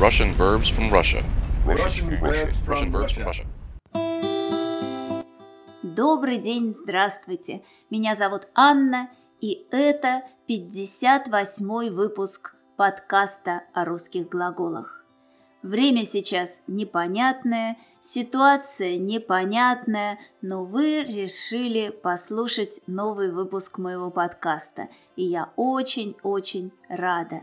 Russian verbs from Russia. Russian verbs from Russian verbs from Russia. Russia. Добрый день, здравствуйте. Меня зовут Анна, и это 58-й выпуск подкаста о русских глаголах. Время сейчас непонятное, ситуация непонятная, но вы решили послушать новый выпуск моего подкаста, и я очень-очень рада.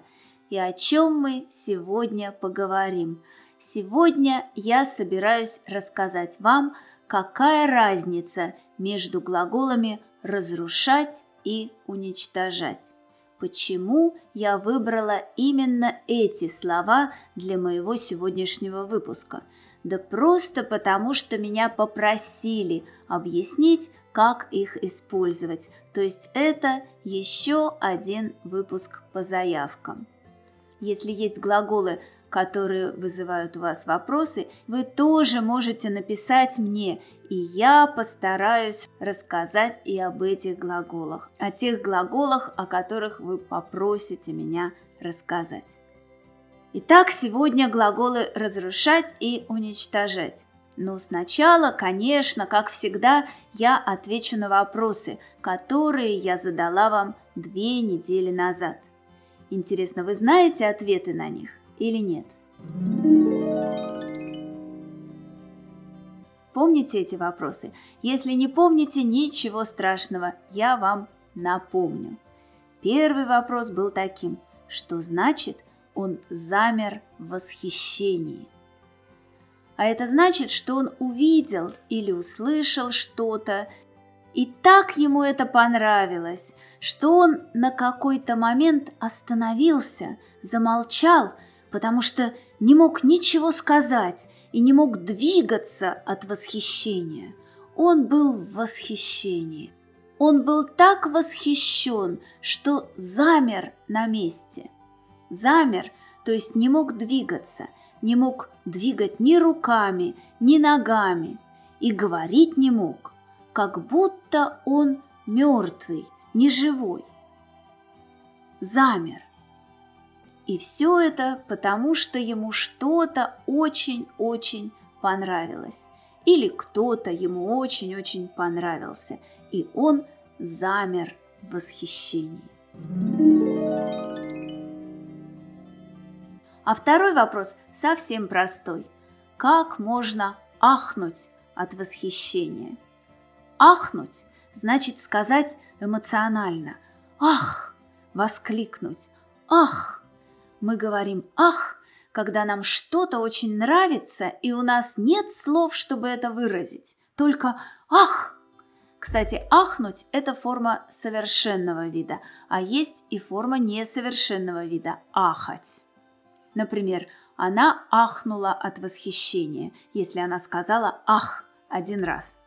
И о чем мы сегодня поговорим? Сегодня я собираюсь рассказать вам, какая разница между глаголами «разрушать» и «уничтожать». Почему я выбрала именно эти слова для моего сегодняшнего выпуска? Да просто потому, что меня попросили объяснить, как их использовать. То есть это еще один выпуск по заявкам. Если есть глаголы, которые вызывают у вас вопросы, вы тоже можете написать мне, и я постараюсь рассказать и об этих глаголах, о тех глаголах, о которых вы попросите меня рассказать. Итак, сегодня глаголы «разрушать» и «уничтожать». Но сначала, конечно, как всегда, я отвечу на вопросы, которые я задала вам две недели назад. Интересно, вы знаете ответы на них или нет? Помните эти вопросы? Если не помните, ничего страшного, я вам напомню. Первый вопрос был таким, что значит он замер в восхищении. А это значит, что он увидел или услышал что-то, и так ему это понравилось, что он на какой-то момент остановился, замолчал, потому что не мог ничего сказать и не мог двигаться от восхищения. Он был в восхищении. Он был так восхищен, что замер на месте. Замер, то есть не мог двигаться, не мог двигать ни руками, ни ногами и говорить не мог как будто он мертвый, неживой. Замер. И все это потому, что ему что-то очень-очень понравилось. Или кто-то ему очень-очень понравился, и он замер в восхищении. А второй вопрос совсем простой. Как можно ахнуть от восхищения? Ахнуть значит сказать эмоционально. Ах! Воскликнуть. Ах! Мы говорим «ах», когда нам что-то очень нравится, и у нас нет слов, чтобы это выразить. Только «ах!». Кстати, ахнуть – это форма совершенного вида, а есть и форма несовершенного вида – ахать. Например, она ахнула от восхищения, если она сказала «ах» один раз –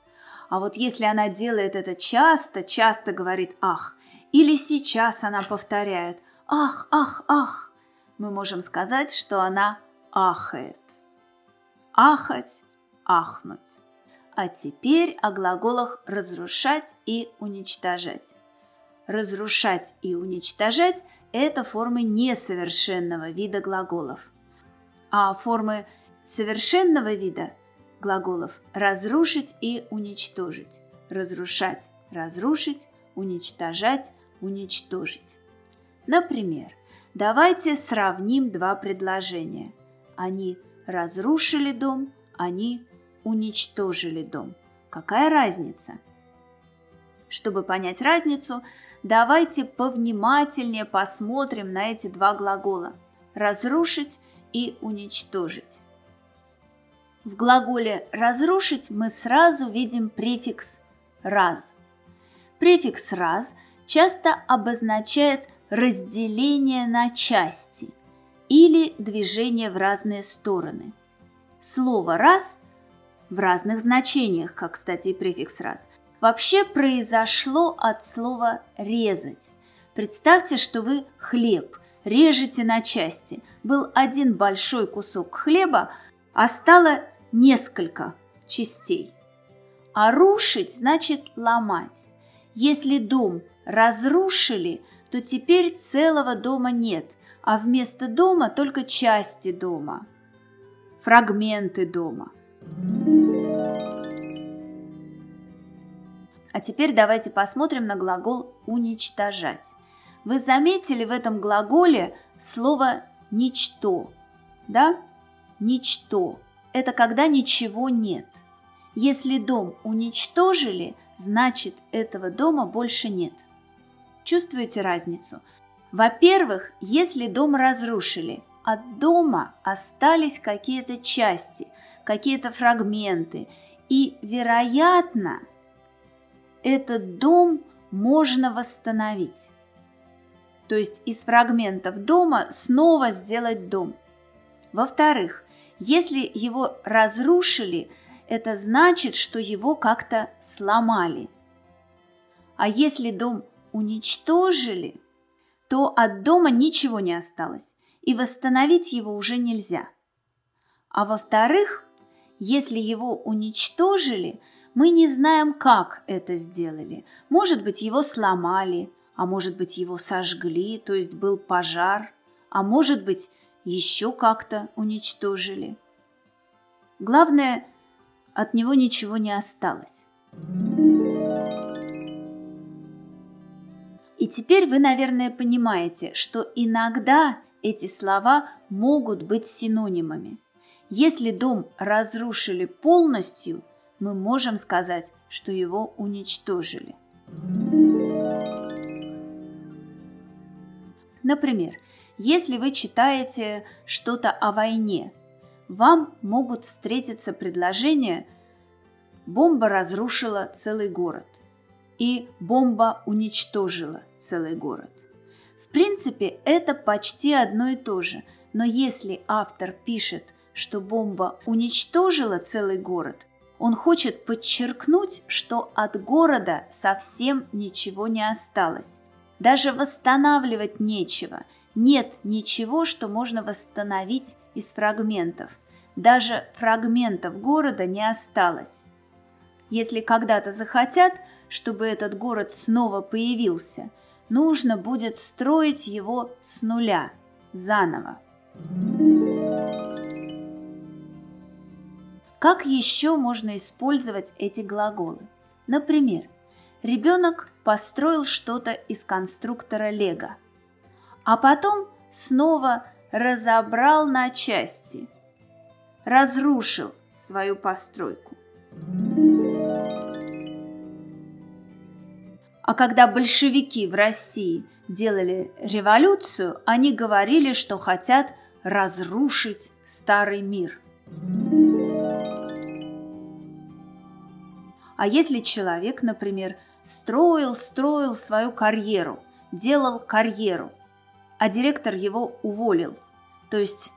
а вот если она делает это часто, часто говорит «ах», или сейчас она повторяет «ах, ах, ах», мы можем сказать, что она ахает. Ахать, ахнуть. А теперь о глаголах разрушать и уничтожать. Разрушать и уничтожать – это формы несовершенного вида глаголов. А формы совершенного вида глаголов разрушить и уничтожить, разрушать, разрушить, уничтожать, уничтожить. Например, давайте сравним два предложения. Они разрушили дом, они уничтожили дом. Какая разница? Чтобы понять разницу, давайте повнимательнее посмотрим на эти два глагола – разрушить и уничтожить. В глаголе «разрушить» мы сразу видим префикс «раз». Префикс «раз» часто обозначает разделение на части или движение в разные стороны. Слово «раз» в разных значениях, как, кстати, и префикс «раз», вообще произошло от слова «резать». Представьте, что вы хлеб режете на части. Был один большой кусок хлеба, а стало несколько частей. А рушить значит ломать. Если дом разрушили, то теперь целого дома нет, а вместо дома только части дома, фрагменты дома. А теперь давайте посмотрим на глагол «уничтожать». Вы заметили в этом глаголе слово «ничто», да? «Ничто» – это когда ничего нет. Если дом уничтожили, значит этого дома больше нет. Чувствуете разницу? Во-первых, если дом разрушили, от дома остались какие-то части, какие-то фрагменты, и, вероятно, этот дом можно восстановить. То есть из фрагментов дома снова сделать дом. Во-вторых, если его разрушили, это значит, что его как-то сломали. А если дом уничтожили, то от дома ничего не осталось, и восстановить его уже нельзя. А во-вторых, если его уничтожили, мы не знаем, как это сделали. Может быть, его сломали, а может быть, его сожгли, то есть был пожар, а может быть, еще как-то уничтожили. Главное, от него ничего не осталось. И теперь вы, наверное, понимаете, что иногда эти слова могут быть синонимами. Если дом разрушили полностью, мы можем сказать, что его уничтожили. Например, если вы читаете что-то о войне, вам могут встретиться предложения «бомба разрушила целый город» и «бомба уничтожила целый город». В принципе, это почти одно и то же, но если автор пишет, что бомба уничтожила целый город, он хочет подчеркнуть, что от города совсем ничего не осталось. Даже восстанавливать нечего. Нет ничего, что можно восстановить из фрагментов. Даже фрагментов города не осталось. Если когда-то захотят, чтобы этот город снова появился, нужно будет строить его с нуля, заново. Как еще можно использовать эти глаголы? Например, ребенок построил что-то из конструктора Лего, а потом снова разобрал на части, разрушил свою постройку. А когда большевики в России делали революцию, они говорили, что хотят разрушить старый мир – а если человек, например, строил, строил свою карьеру, делал карьеру, а директор его уволил, то есть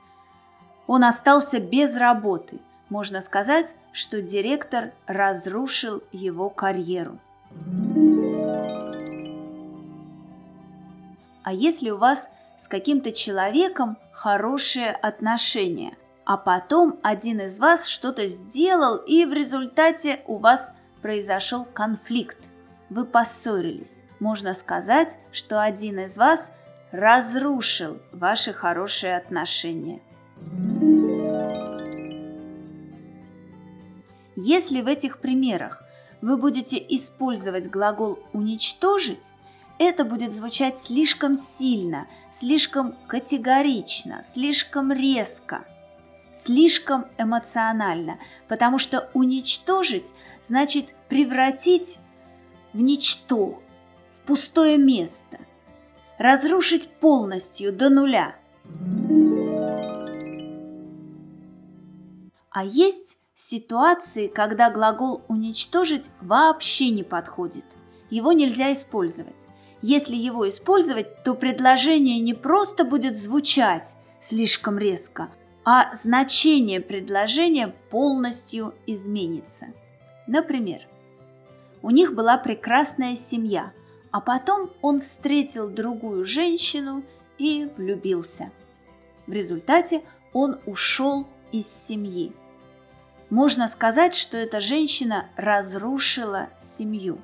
он остался без работы, можно сказать, что директор разрушил его карьеру. А если у вас с каким-то человеком хорошие отношения, а потом один из вас что-то сделал, и в результате у вас произошел конфликт. Вы поссорились. Можно сказать, что один из вас разрушил ваши хорошие отношения. Если в этих примерах вы будете использовать глагол «уничтожить», это будет звучать слишком сильно, слишком категорично, слишком резко – слишком эмоционально, потому что уничтожить значит превратить в ничто, в пустое место, разрушить полностью до нуля. А есть ситуации, когда глагол «уничтожить» вообще не подходит. Его нельзя использовать. Если его использовать, то предложение не просто будет звучать слишком резко, а значение предложения полностью изменится. Например, у них была прекрасная семья, а потом он встретил другую женщину и влюбился. В результате он ушел из семьи. Можно сказать, что эта женщина разрушила семью.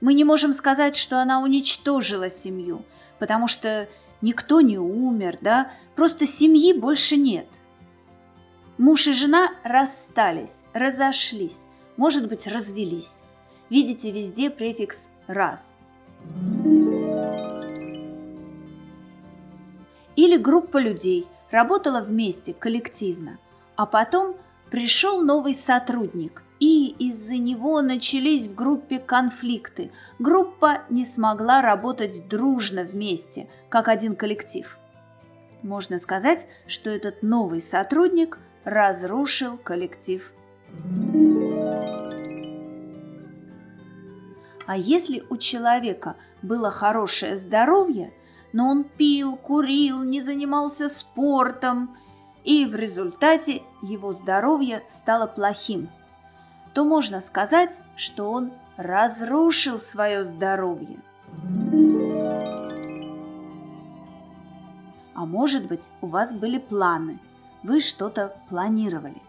Мы не можем сказать, что она уничтожила семью, потому что никто не умер, да, просто семьи больше нет. Муж и жена расстались, разошлись, может быть, развелись. Видите везде префикс «раз». Или группа людей работала вместе, коллективно, а потом пришел новый сотрудник, и из-за него начались в группе конфликты. Группа не смогла работать дружно вместе, как один коллектив. Можно сказать, что этот новый сотрудник разрушил коллектив. А если у человека было хорошее здоровье, но он пил, курил, не занимался спортом, и в результате его здоровье стало плохим, то можно сказать, что он разрушил свое здоровье. А может быть, у вас были планы, вы что-то планировали,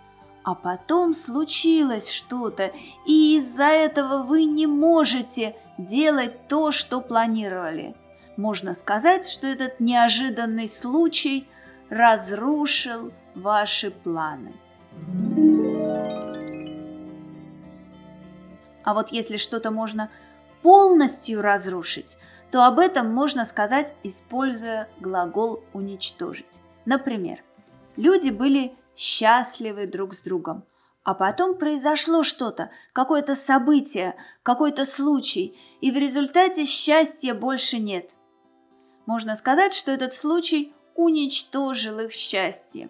а потом случилось что-то, и из-за этого вы не можете делать то, что планировали. Можно сказать, что этот неожиданный случай разрушил ваши планы. А вот если что-то можно полностью разрушить, то об этом можно сказать, используя глагол «уничтожить». Например, люди были счастливы друг с другом, а потом произошло что-то, какое-то событие, какой-то случай, и в результате счастья больше нет. Можно сказать, что этот случай уничтожил их счастье.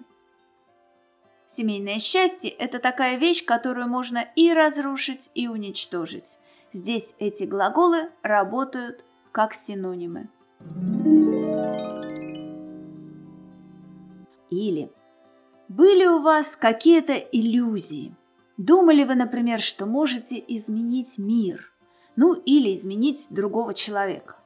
Семейное счастье – это такая вещь, которую можно и разрушить, и уничтожить. Здесь эти глаголы работают как синонимы. Или были у вас какие-то иллюзии? Думали вы, например, что можете изменить мир, ну или изменить другого человека.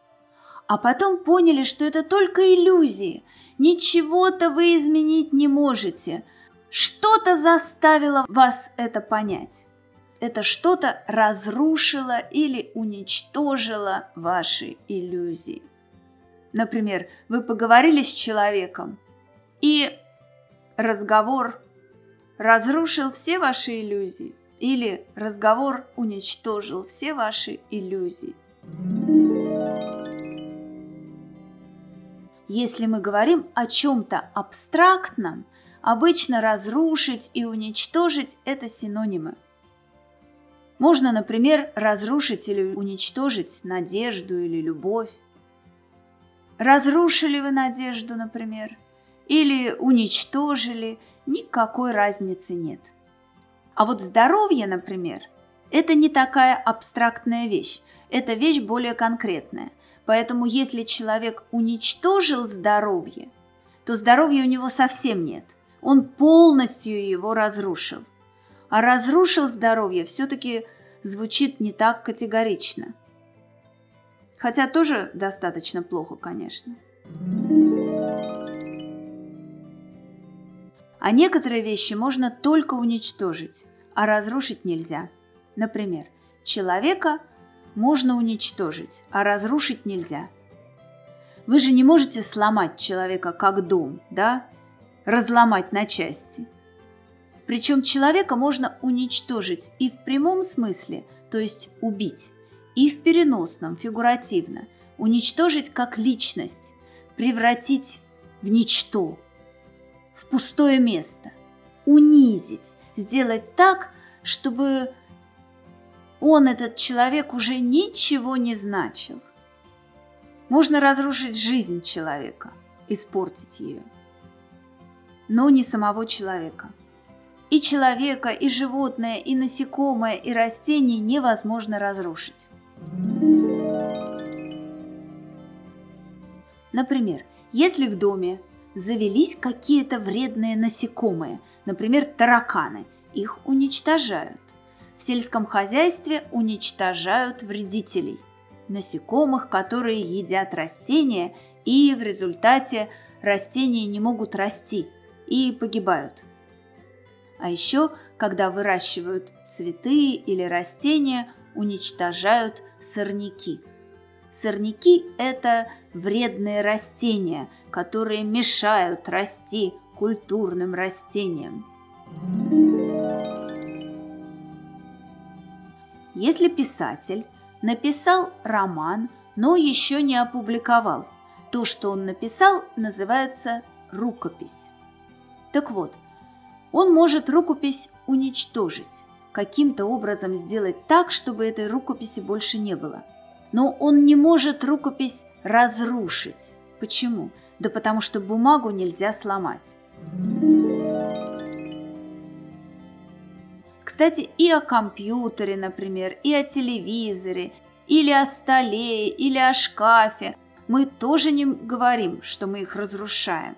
А потом поняли, что это только иллюзии, ничего-то вы изменить не можете. Что-то заставило вас это понять это что-то разрушило или уничтожило ваши иллюзии. Например, вы поговорили с человеком, и разговор разрушил все ваши иллюзии, или разговор уничтожил все ваши иллюзии. Если мы говорим о чем-то абстрактном, обычно разрушить и уничтожить – это синонимы – можно, например, разрушить или уничтожить надежду или любовь. Разрушили вы надежду, например, или уничтожили, никакой разницы нет. А вот здоровье, например, это не такая абстрактная вещь, это вещь более конкретная. Поэтому если человек уничтожил здоровье, то здоровья у него совсем нет. Он полностью его разрушил. А разрушил здоровье все-таки звучит не так категорично. Хотя тоже достаточно плохо, конечно. А некоторые вещи можно только уничтожить, а разрушить нельзя. Например, человека можно уничтожить, а разрушить нельзя. Вы же не можете сломать человека как дом, да? Разломать на части – причем человека можно уничтожить и в прямом смысле, то есть убить, и в переносном, фигуративно, уничтожить как личность, превратить в ничто, в пустое место, унизить, сделать так, чтобы он, этот человек, уже ничего не значил. Можно разрушить жизнь человека, испортить ее, но не самого человека – и человека, и животное, и насекомое, и растение невозможно разрушить. Например, если в доме завелись какие-то вредные насекомые, например, тараканы, их уничтожают. В сельском хозяйстве уничтожают вредителей, насекомых, которые едят растения, и в результате растения не могут расти и погибают – а еще, когда выращивают цветы или растения, уничтожают сорняки. Сорняки – это вредные растения, которые мешают расти культурным растениям. Если писатель написал роман, но еще не опубликовал, то, что он написал, называется рукопись. Так вот, он может рукопись уничтожить, каким-то образом сделать так, чтобы этой рукописи больше не было. Но он не может рукопись разрушить. Почему? Да потому что бумагу нельзя сломать. Кстати, и о компьютере, например, и о телевизоре, или о столе, или о шкафе мы тоже не говорим, что мы их разрушаем.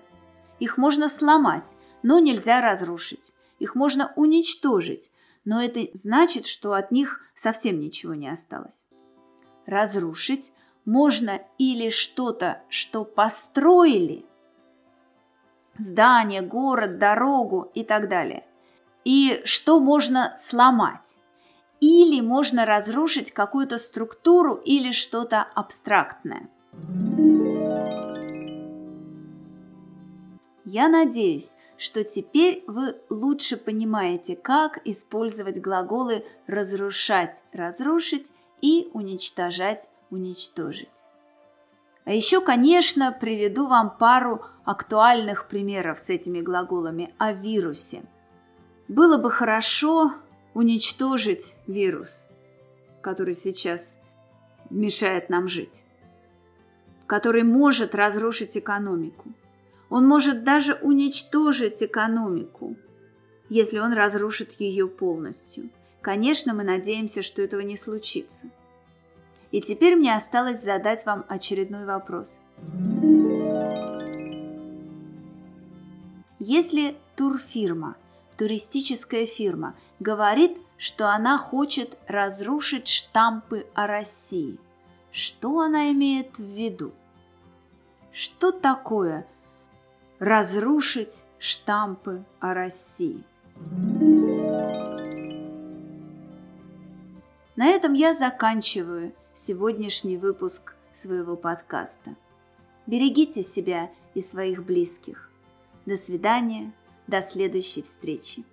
Их можно сломать, но нельзя разрушить. Их можно уничтожить, но это значит, что от них совсем ничего не осталось. Разрушить можно или что-то, что построили, здание, город, дорогу и так далее, и что можно сломать. Или можно разрушить какую-то структуру или что-то абстрактное. Я надеюсь, что теперь вы лучше понимаете, как использовать глаголы «разрушать», «разрушить» и «уничтожать», «уничтожить». А еще, конечно, приведу вам пару актуальных примеров с этими глаголами о вирусе. Было бы хорошо уничтожить вирус, который сейчас мешает нам жить, который может разрушить экономику – он может даже уничтожить экономику, если он разрушит ее полностью. Конечно, мы надеемся, что этого не случится. И теперь мне осталось задать вам очередной вопрос. Если турфирма, туристическая фирма, говорит, что она хочет разрушить штампы о России, что она имеет в виду? Что такое разрушить штампы о России. На этом я заканчиваю сегодняшний выпуск своего подкаста. Берегите себя и своих близких. До свидания, до следующей встречи.